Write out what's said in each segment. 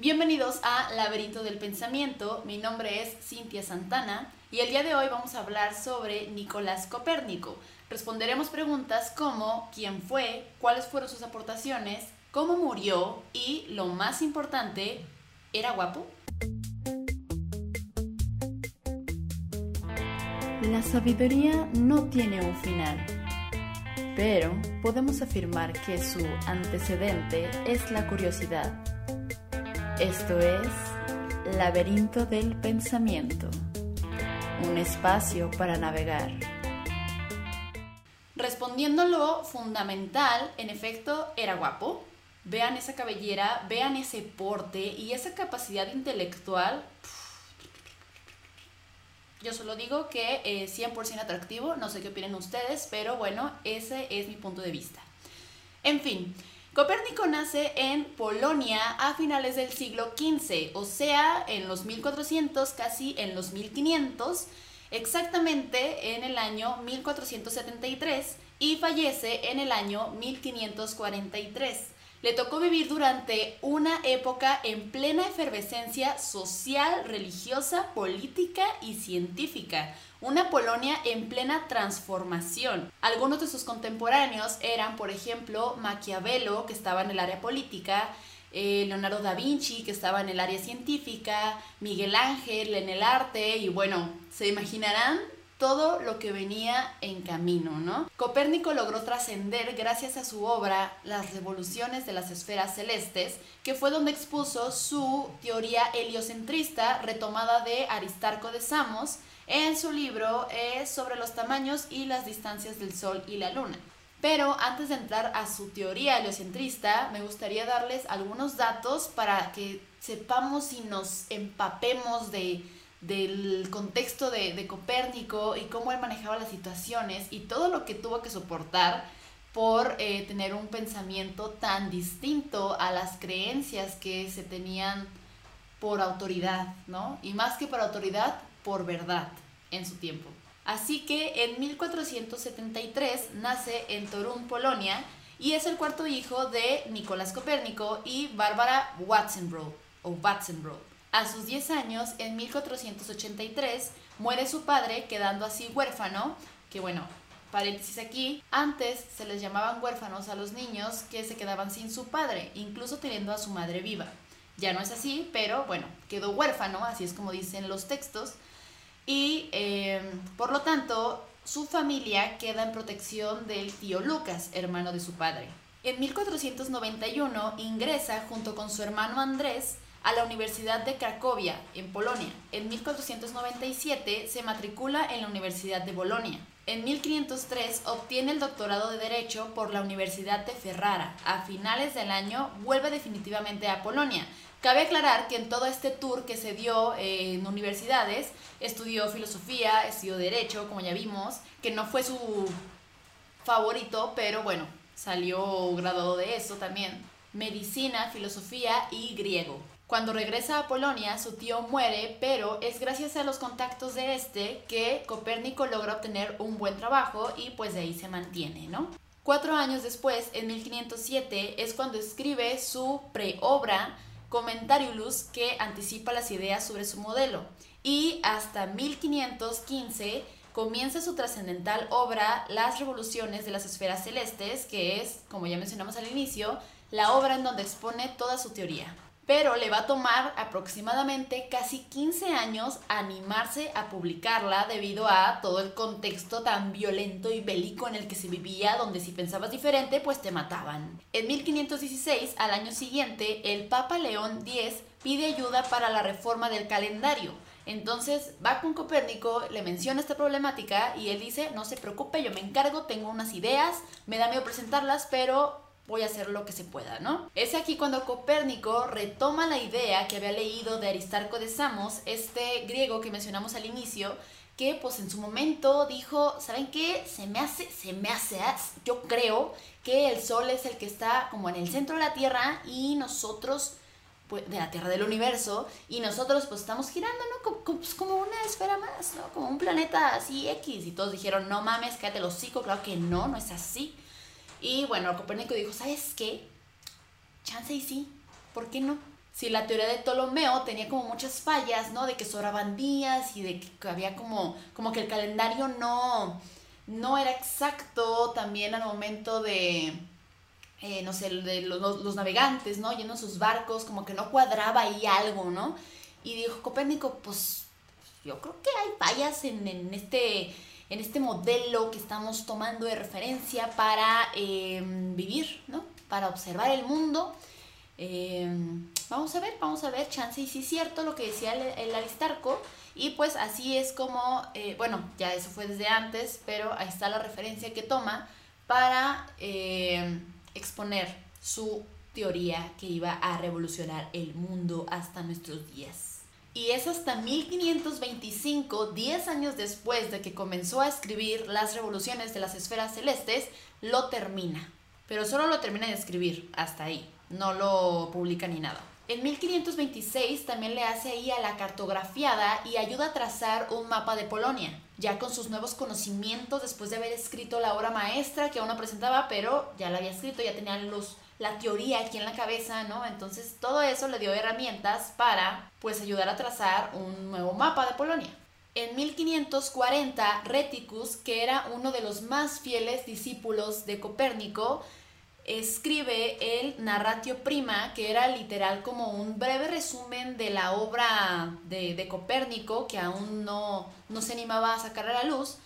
Bienvenidos a Laberinto del Pensamiento, mi nombre es Cintia Santana y el día de hoy vamos a hablar sobre Nicolás Copérnico. Responderemos preguntas como quién fue, cuáles fueron sus aportaciones, cómo murió y, lo más importante, ¿era guapo? La sabiduría no tiene un final, pero podemos afirmar que su antecedente es la curiosidad esto es Laberinto del Pensamiento, un espacio para navegar. Respondiendo lo fundamental, en efecto, era guapo. Vean esa cabellera, vean ese porte y esa capacidad intelectual. Yo solo digo que es 100% atractivo, no sé qué opinen ustedes, pero bueno, ese es mi punto de vista. En fin, Copérnico nace en Polonia a finales del siglo XV, o sea, en los 1400, casi en los 1500, exactamente en el año 1473 y fallece en el año 1543. Le tocó vivir durante una época en plena efervescencia social, religiosa, política y científica, una Polonia en plena transformación. Algunos de sus contemporáneos eran, por ejemplo, Maquiavelo, que estaba en el área política, eh, Leonardo da Vinci, que estaba en el área científica, Miguel Ángel en el arte, y bueno, se imaginarán todo lo que venía en camino, ¿no? Copérnico logró trascender gracias a su obra Las revoluciones de las esferas celestes, que fue donde expuso su teoría heliocentrista retomada de Aristarco de Samos en su libro es sobre los tamaños y las distancias del Sol y la Luna. Pero antes de entrar a su teoría heliocentrista, me gustaría darles algunos datos para que sepamos y nos empapemos de del contexto de, Copérnico y cómo él manejaba las situaciones y todo lo que tuvo que soportar por eh, tener un pensamiento tan distinto a las creencias que se tenían por autoridad, ¿no? Y más que por autoridad, por verdad en su tiempo. Así que en 1473 nace en Torun, Polonia, y es el cuarto hijo de Nicolás Copérnico y Bárbara Watzenbrough o. A sus 10 años, en 1483, muere su padre, quedando así huérfano, que bueno, paréntesis aquí, antes se les llamaban huérfanos a los niños que se quedaban sin su padre, incluso teniendo a su madre viva. Ya no es así, pero bueno, quedó huérfano, así es como dicen los textos, y em, por lo tanto su familia queda en protección del tío Lucas, hermano de su padre. En 1491 ingresa junto con su hermano Andrés a la Universidad de Cracovia, en Polonia. En 1497 se matricula en la Universidad de Bolonia. En 1503 obtiene el doctorado de Derecho por la Universidad de Ferrara. A finales del año vuelve definitivamente a Polonia. Cabe aclarar que en todo este tour que se dio en universidades, estudió filosofía, estudió derecho, como ya vimos, que no fue su favorito, pero bueno, salió graduado de eso también. Medicina, filosofía y griego. Cuando regresa a Polonia, su tío muere, pero es gracias a los contactos de este que Copérnico logra obtener un buen trabajo y pues de ahí se mantiene, ¿no? Cuatro años después, en 1507, es cuando escribe su preobra Commentariulus que anticipa las ideas sobre su modelo. Y hasta 1515 comienza su trascendental obra Las revoluciones de las esferas celestes, que es, como ya mencionamos al inicio, la obra en donde expone toda su teoría pero le va a tomar aproximadamente casi 15 años animarse a publicarla debido a todo el contexto tan violento y bélico en el que se vivía, donde si pensabas diferente, pues te mataban. En 1516, al año siguiente, el Papa León X pide ayuda para la reforma del calendario. Entonces va con Copérnico, le menciona esta problemática y él dice, no se preocupe, yo me encargo, tengo unas ideas, me da miedo presentarlas, pero voy a hacer lo que se pueda, ¿no? Es aquí cuando Copérnico retoma la idea que había leído de Aristarco de Samos, este griego que mencionamos al inicio, que pues en su momento dijo, ¿saben qué? Se me hace, se me hace, yo creo que el Sol es el que está como en el centro de la Tierra y nosotros pues, de la Tierra del universo y nosotros pues estamos girando, ¿no? Como, pues, como, una esfera más, ¿no? Como un planeta así X y todos dijeron, no mames, cállate los hocico, claro que no, no es así. Y bueno, Copérnico dijo, ¿sabes qué? Chance y sí, ¿por qué no? si la teoría de Ptolomeo tenía como muchas fallas, ¿no? De que sobraban días y de que había como, como que el calendario no, no era exacto también al momento de, eh, no sé, de los, navegantes, ¿no? Yendo sus barcos, como que no cuadraba ahí algo, ¿no? Y dijo Copérnico, pues yo creo que hay fallas en, este, en este modelo que estamos tomando de referencia para em, vivir, ¿no? Para observar el mundo. Em, vamos a ver, vamos a ver, chance y sí es cierto lo que decía el, Aristarco. Y pues así es como, eh, bueno, ya eso fue desde antes, pero ahí está la referencia que toma para em, exponer su teoría que iba a revolucionar el mundo hasta nuestros días. Y es hasta 1525, 10 años después de que comenzó a escribir Las revoluciones de las esferas celestes, lo termina. Pero solo lo termina de escribir, hasta ahí. No lo publica ni nada. En 1526 también le hace ahí a la cartografiada y ayuda a trazar un mapa de Polonia, ya con sus nuevos conocimientos después de haber escrito la obra maestra que aún no presentaba, pero ya la había escrito, ya tenía los la teoría aquí en la cabeza, ¿no? Entonces todo eso le dio herramientas para pues ayudar a trazar un nuevo mapa de Polonia. En 1540, Reticus, que era uno de los más fieles discípulos de Copérnico, escribe el Narratio Prima, que era literal como un breve resumen de la obra de, Copérnico, que aún no, no, se animaba a sacar a la luz,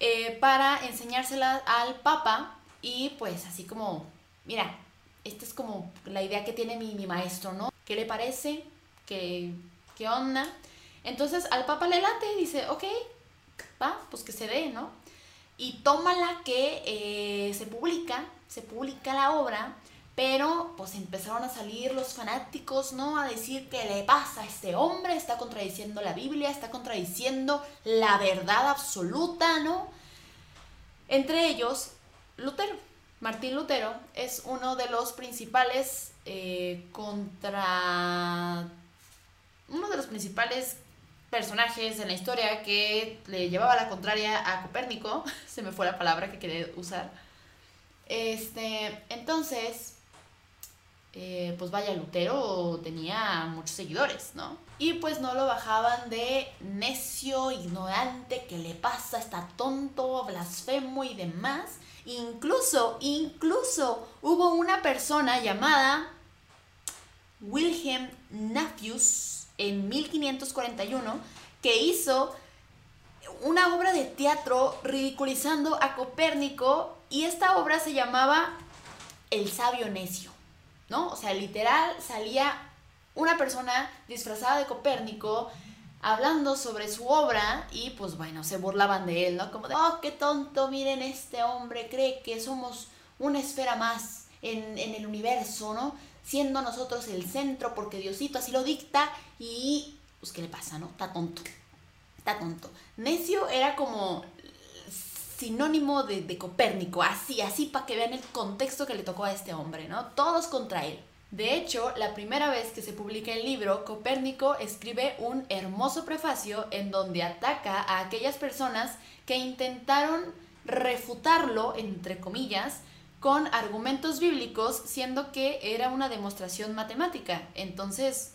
eh, para enseñársela al Papa y pues así como, mira, esta es como la idea que tiene mi, maestro, ¿no? ¿Qué le parece? ¿Qué, ¿Qué onda? Entonces al Papa le late y dice, ok, va, pues que se dé, ¿no? Y tómala que eh, se publica, se publica la obra, pero pues empezaron a salir los fanáticos, ¿no? A decir qué le pasa a este hombre, está contradiciendo la Biblia, está contradiciendo la verdad absoluta, ¿no? Entre ellos, Lutero. Martín Lutero es uno de los principales eh, contra... uno de los principales personajes en la historia que le llevaba la contraria a Copérnico, se me fue la palabra que quería usar. Este, entonces, eh, pues vaya, Lutero tenía muchos seguidores, ¿no? Y pues no lo bajaban de necio, ignorante, que le pasa, está tonto, blasfemo y demás. Incluso, incluso hubo una persona llamada Wilhelm Nafius en 1541 que hizo una obra de teatro ridiculizando a Copérnico y esta obra se llamaba El sabio necio, ¿no? O sea, literal salía una persona disfrazada de Copérnico hablando sobre su obra y pues bueno, se burlaban de él, ¿no? Como de, oh, qué tonto, miren, este hombre cree que somos una esfera más en, el universo, ¿no? Siendo nosotros el centro porque Diosito así lo dicta y pues ¿qué le pasa, no? Está tonto, está tonto. Necio era como sinónimo de, Copérnico, así, así para que vean el contexto que le tocó a este hombre, ¿no? Todos contra él. De hecho, la primera vez que se publica el libro, Copérnico escribe un hermoso prefacio en donde ataca a aquellas personas que intentaron refutarlo, entre comillas, con argumentos bíblicos, siendo que era una demostración matemática. Entonces,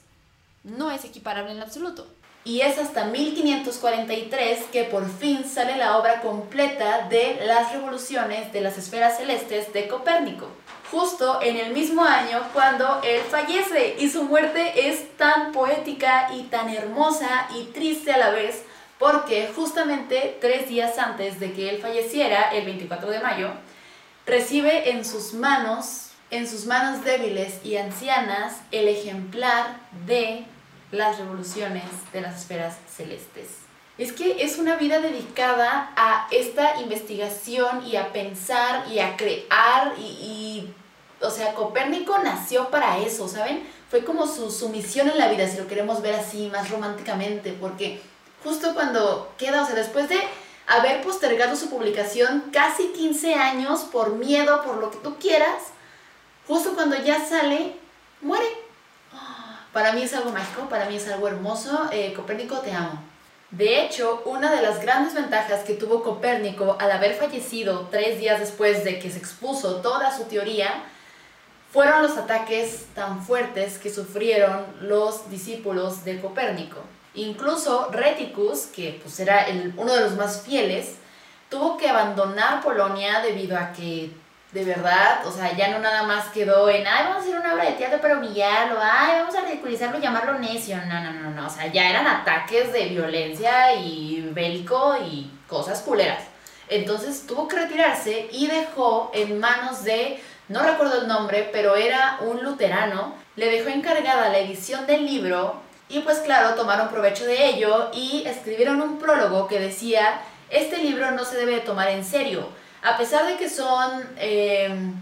no es equiparable en absoluto. Y es hasta 1543 que por fin sale la obra completa de las revoluciones de las esferas celestes de Copérnico justo en el mismo año cuando él fallece y su muerte es tan poética y tan hermosa y triste a la vez porque justamente tres días antes de que él falleciera, el 24 de mayo, recibe en sus manos, en sus manos débiles y ancianas, el ejemplar de las revoluciones de las esferas celestes. Es que es una vida dedicada a esta investigación y a pensar y a crear y, o sea, Copérnico nació para eso, ¿saben? Fue como su, su misión en la vida, si lo queremos ver así más románticamente, porque justo cuando queda, o sea, después de haber postergado su publicación casi 15 años por miedo, por lo que tú quieras, justo cuando ya sale, muere. Para mí es algo mágico, para mí es algo hermoso. Eh, Copérnico, te amo. De hecho, una de las grandes ventajas que tuvo Copérnico al haber fallecido tres días después de que se expuso toda su teoría fueron los ataques tan fuertes que sufrieron los discípulos de Copérnico. Incluso Reticus, que pues era uno de los más fieles, tuvo que abandonar Polonia debido a que de verdad, o sea, ya no nada más quedó en, ay, vamos a hacer una obra de teatro para humillarlo, ay, vamos a ridiculizarlo y llamarlo necio. No, no, no, no, o sea, ya eran ataques de violencia y bélico y cosas culeras. Entonces tuvo que retirarse y dejó en manos de, no recuerdo el nombre, pero era un luterano, le dejó encargada la edición del libro y pues claro, tomaron provecho de ello y escribieron un prólogo que decía, este libro no se debe tomar en serio a pesar de que son em,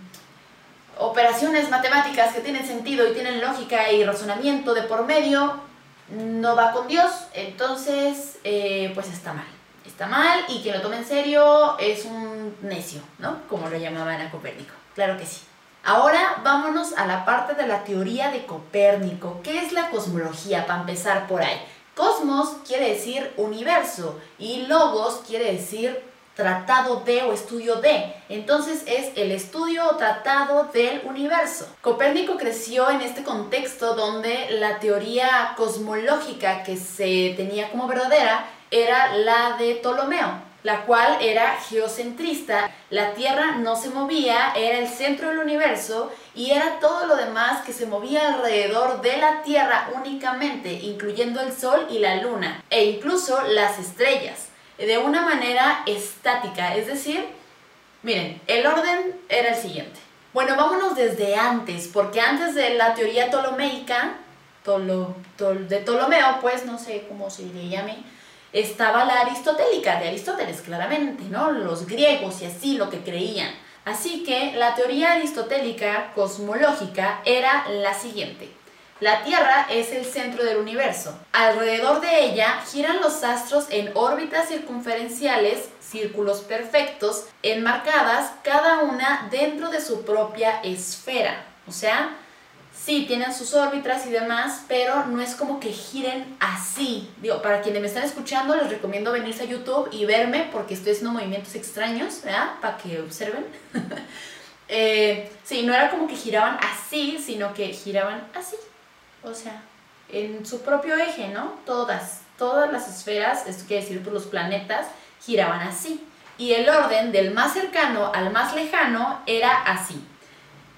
operaciones matemáticas que tienen sentido y tienen lógica y razonamiento de por medio, no va con Dios, entonces eh, pues está mal. Está mal y quien lo tome en serio es un necio, ¿no? Como lo llamaban a Copérnico. Claro que sí. Ahora vámonos a la parte de la teoría de Copérnico. ¿Qué es la cosmología? Para empezar por ahí. Cosmos quiere decir universo y logos quiere decir tratado de o estudio de. Entonces es el estudio o tratado del universo. Copérnico creció en este contexto donde la teoría cosmológica que se tenía como verdadera era la de Ptolomeo, la cual era geocentrista. La Tierra no se movía, era el centro del universo y era todo lo demás que se movía alrededor de la Tierra únicamente, incluyendo el Sol y la Luna, e incluso las estrellas de una manera estática, es decir, miren, el orden era el siguiente. Bueno, vámonos desde antes, porque antes de la teoría ptolomeica, de Ptolomeo, pues no sé cómo se le llame, estaba la aristotélica, de Aristóteles, claramente, ¿no? Los griegos y así lo que creían. Así que la teoría aristotélica cosmológica era la siguiente. La Tierra es el centro del universo. Alrededor de ella giran los astros en órbitas circunferenciales, círculos perfectos, enmarcadas cada una dentro de su propia esfera. O sea, sí tienen sus órbitas y demás, pero no es como que giren así. Digo, para quienes me están escuchando, les recomiendo venirse a YouTube y verme porque estoy haciendo movimientos extraños, ¿verdad? Para que observen. eh, sí, no era como que giraban así, sino que giraban así o sea, en su propio eje, ¿no? Todas, todas las esferas, esto quiere decir pues, los planetas, giraban así. Y el orden del más cercano al más lejano era así.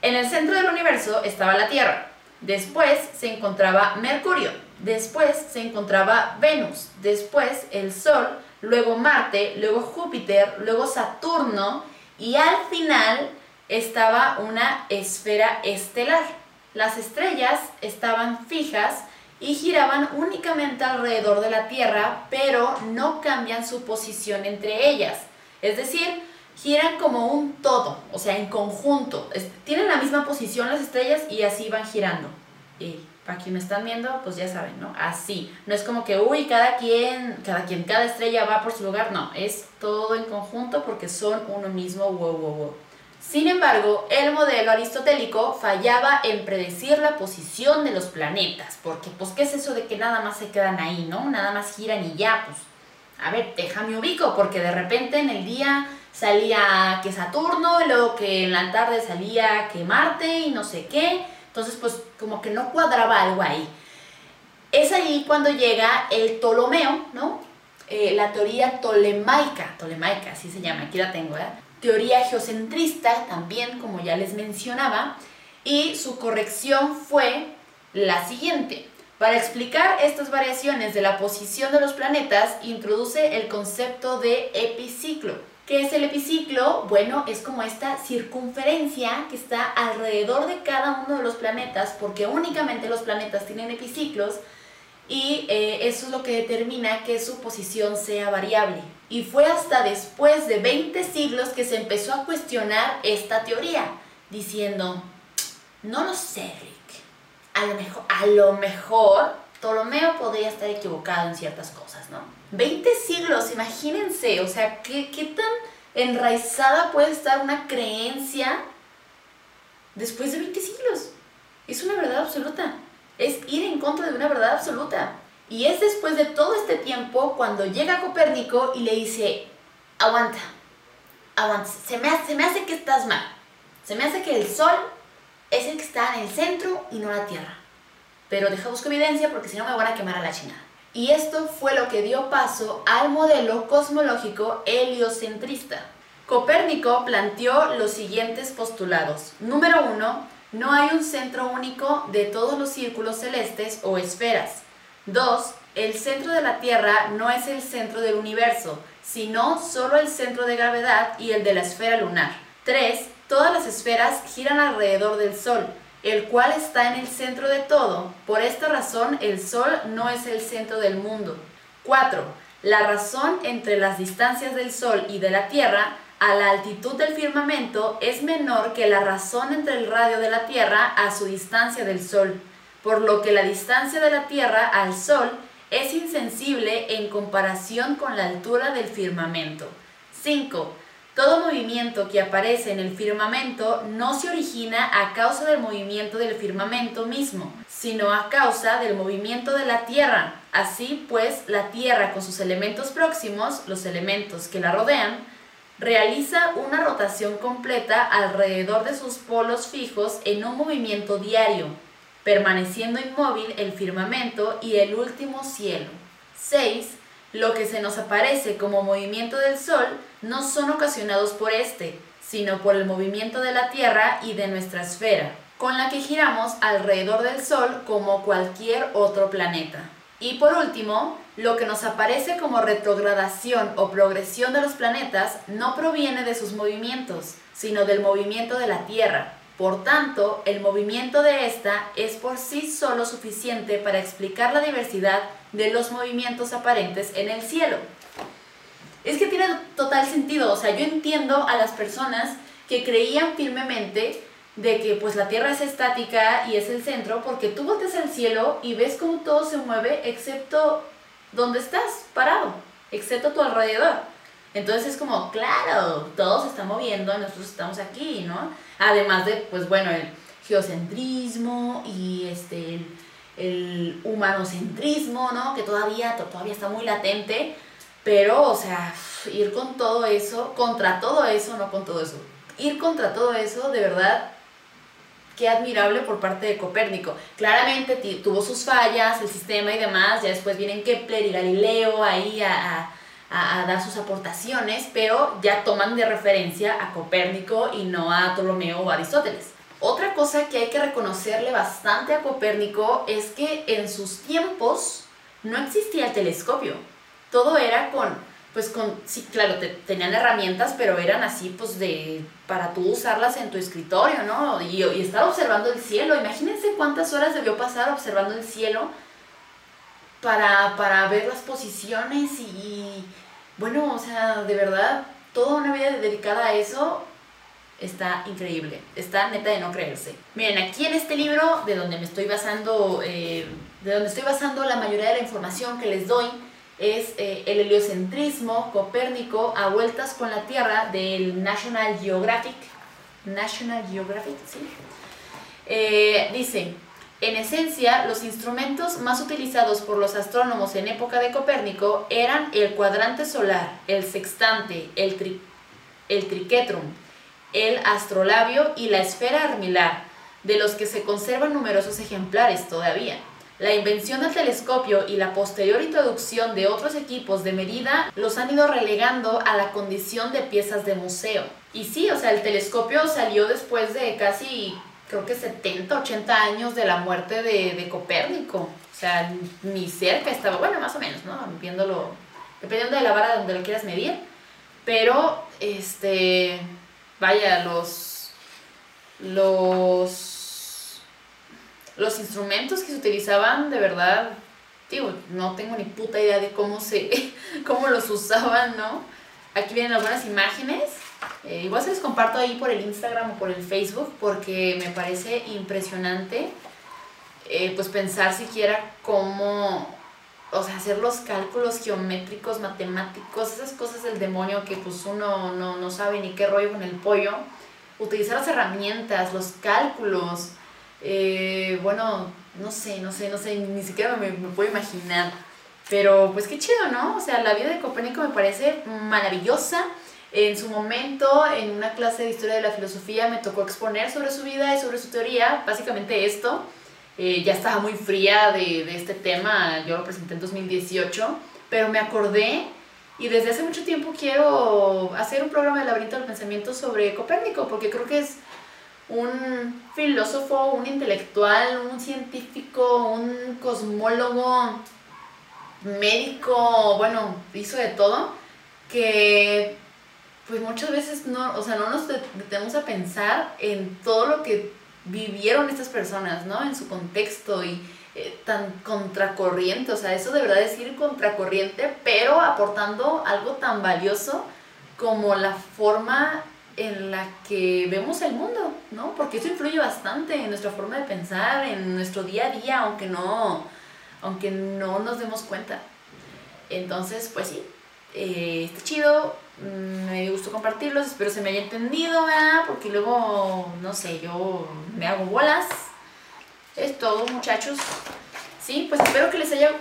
En el centro del universo estaba la Tierra, después se encontraba Mercurio, después se encontraba Venus, después el Sol, luego Marte, luego Júpiter, luego Saturno y al final estaba una esfera estelar. Las estrellas estaban fijas y giraban únicamente alrededor de la Tierra, pero no cambian su posición entre ellas. Es decir, giran como un todo, o sea, en conjunto. Tienen la misma posición las estrellas y así van girando. Y para quien me están viendo, pues ya saben, ¿no? Así. No es como que, uy, cada quien, cada quien, cada estrella va por su lugar. No, es todo en conjunto porque son uno mismo. Wow, wow, wow. Sin embargo, el modelo aristotélico fallaba en predecir la posición de los planetas, porque pues qué es eso de que nada más se quedan ahí, ¿no? Nada más giran y ya, pues, a ver, déjame ubico, porque de repente en el día salía que Saturno, y luego que en la tarde salía que Marte y no sé qué, entonces pues como que no cuadraba algo ahí. Es ahí cuando llega el Ptolomeo, ¿no? Eh, la teoría tolemaica, tolemaica, así se llama, aquí la tengo, ¿eh? Teoría geocentrista también, como ya les mencionaba, y su corrección fue la siguiente. Para explicar estas variaciones de la posición de los planetas, introduce el concepto de epiciclo. ¿Qué es el epiciclo? Bueno, es como esta circunferencia que está alrededor de cada uno de los planetas, porque únicamente los planetas tienen epiciclos, y eh, eso es lo que determina que su posición sea variable. Y fue hasta después de 20 siglos que se empezó a cuestionar esta teoría, diciendo, no lo sé, Rick, a lo mejor, a lo mejor Ptolomeo podría estar equivocado en ciertas cosas, ¿no? 20 siglos, imagínense, o sea, ¿qué, qué tan enraizada puede estar una creencia después de 20 siglos? Es una verdad absoluta es ir en contra de una verdad absoluta. Y es después de todo este tiempo cuando llega Copérnico y le dice, aguanta, aguanta, se me, hace, me hace que estás mal. Se me hace que el Sol es el que está en el centro y no la Tierra. Pero deja busco evidencia porque si no me van a quemar a la chingada. Y esto fue lo que dio paso al modelo cosmológico heliocentrista. Copérnico planteó los siguientes postulados. Número uno, no hay un centro único de todos los círculos celestes o esferas. 2. El centro de la Tierra no es el centro del universo, sino solo el centro de gravedad y el de la esfera lunar. 3. Todas las esferas giran alrededor del Sol, el cual está en el centro de todo. Por esta razón, el Sol no es el centro del mundo. 4. La razón entre las distancias del Sol y de la Tierra a la altitud del firmamento es menor que la razón entre el radio de la Tierra a su distancia del Sol, por lo que la distancia de la Tierra al Sol es insensible en comparación con la altura del firmamento. 5. Todo movimiento que aparece en el firmamento no se origina a causa del movimiento del firmamento mismo, sino a causa del movimiento de la Tierra. Así pues, la Tierra con sus elementos próximos, los elementos que la rodean, realiza una rotación completa alrededor de sus polos fijos en un movimiento diario, permaneciendo inmóvil el firmamento y el último cielo. 6. Lo que se nos aparece como movimiento del Sol no son ocasionados por este, sino por el movimiento de la Tierra y de nuestra esfera, con la que giramos alrededor del Sol como cualquier otro planeta. Y por último, lo que nos aparece como retrogradación o progresión de los planetas no proviene de sus movimientos, sino del movimiento de la Tierra. Por tanto, el movimiento de esta es por sí solo suficiente para explicar la diversidad de los movimientos aparentes en el cielo. Es que tiene total sentido, o sea, yo entiendo a las personas que creían firmemente de que pues la Tierra es estática y es el centro, porque tú volteas al cielo y ves cómo todo se mueve excepto donde estás parado, excepto tu alrededor. Entonces es como, claro, todo se está moviendo, nosotros estamos aquí, ¿no? Además de, pues bueno, el geocentrismo y este, el, el humanocentrismo, ¿no? Que todavía, todavía está muy latente, pero, o sea, ir con todo eso, contra todo eso, no con todo eso, ir contra todo eso, de verdad, qué admirable por parte de Copérnico. Claramente tuvo sus fallas, el sistema y demás, ya después vienen Kepler y Galileo ahí a, dar sus aportaciones, pero ya toman de referencia a Copérnico y no a Ptolomeo o Aristóteles. Otra cosa que hay que reconocerle bastante a Copérnico es que en sus tiempos no existía el telescopio. Todo era con pues con, sí, claro, te, tenían herramientas, pero eran así, pues, de, para tú usarlas en tu escritorio, ¿no? Y, y estar observando el cielo. Imagínense cuántas horas debió pasar observando el cielo para, para ver las posiciones y, bueno, o sea, de verdad, toda una vida dedicada a eso está increíble. Está neta de no creerse. Miren, aquí en este libro, de donde me estoy basando, eh, de donde estoy basando la mayoría de la información que les doy, es eh, el heliocentrismo copérnico a vueltas con la Tierra del National Geographic. National Geographic, sí. Eh, dice, en esencia, los instrumentos más utilizados por los astrónomos en época de Copérnico eran el cuadrante solar, el sextante, el, el triquetrum, el astrolabio y la esfera armilar, de los que se conservan numerosos ejemplares todavía. La invención del telescopio y la posterior introducción de otros equipos de medida los han ido relegando a la condición de piezas de museo. Y sí, o sea, el telescopio salió después de casi, creo que 70, 80 años de la muerte de, Copérnico. O sea, ni cerca estaba, bueno, más o menos, ¿no? Viéndolo, dependiendo de la vara donde lo quieras medir. Pero, este, vaya, los, los los instrumentos que se utilizaban, de verdad, digo, no tengo ni puta idea de cómo se, cómo los usaban, ¿no? Aquí vienen algunas imágenes. Eh, igual se les comparto ahí por el Instagram o por el Facebook porque me parece impresionante eh, pues pensar siquiera cómo, o sea, hacer los cálculos geométricos, matemáticos, esas cosas del demonio que pues uno no, no sabe ni qué rollo con el pollo. Utilizar las herramientas, los cálculos, eh, bueno, no sé, no sé, no sé, ni siquiera me, puedo imaginar. Pero pues qué chido, ¿no? O sea, la vida de Copérnico me parece maravillosa. En su momento, en una clase de historia de la filosofía, me tocó exponer sobre su vida y sobre su teoría, básicamente esto. Eh, ya estaba muy fría de, de este tema, yo lo presenté en 2018, pero me acordé y desde hace mucho tiempo quiero hacer un programa de laberinto del pensamiento sobre Copérnico, porque creo que es un filósofo, un intelectual, un científico, un cosmólogo, médico, bueno, hizo de todo, que pues muchas veces no, o sea, no nos detenemos a pensar en todo lo que vivieron estas personas, ¿no? En su contexto y eh, tan contracorriente, o sea, eso de verdad es ir contracorriente, pero aportando algo tan valioso como la forma en la que vemos el mundo, ¿no? Porque eso influye bastante en nuestra forma de pensar, en nuestro día a día, aunque no, aunque no nos demos cuenta. Entonces, pues sí, eh, está chido, mm, me gustó compartirlos, espero se me haya entendido, ¿verdad? Porque luego, no sé, yo me hago bolas. Es todo, muchachos. Sí, pues espero que les haya...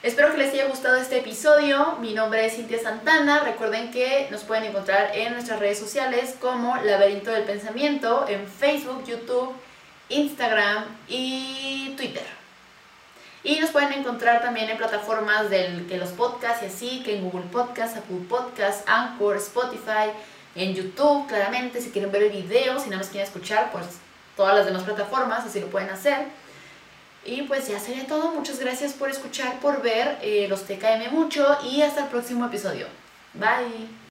Espero que les haya gustado este episodio. Mi nombre es Cintia Santana. Recuerden que nos pueden encontrar en nuestras redes sociales como Laberinto del Pensamiento en Facebook, YouTube, Instagram y Twitter. Y nos pueden encontrar también en plataformas del, que los podcasts y así, que en Google Podcasts, Apple Podcasts, Anchor, Spotify, en YouTube, claramente, si quieren ver el video, si nada más quieren escuchar, pues todas las demás plataformas, así lo pueden hacer. Y pues ya sería todo. Muchas gracias por escuchar, por ver. Eh, los TKM mucho y hasta el próximo episodio. Bye.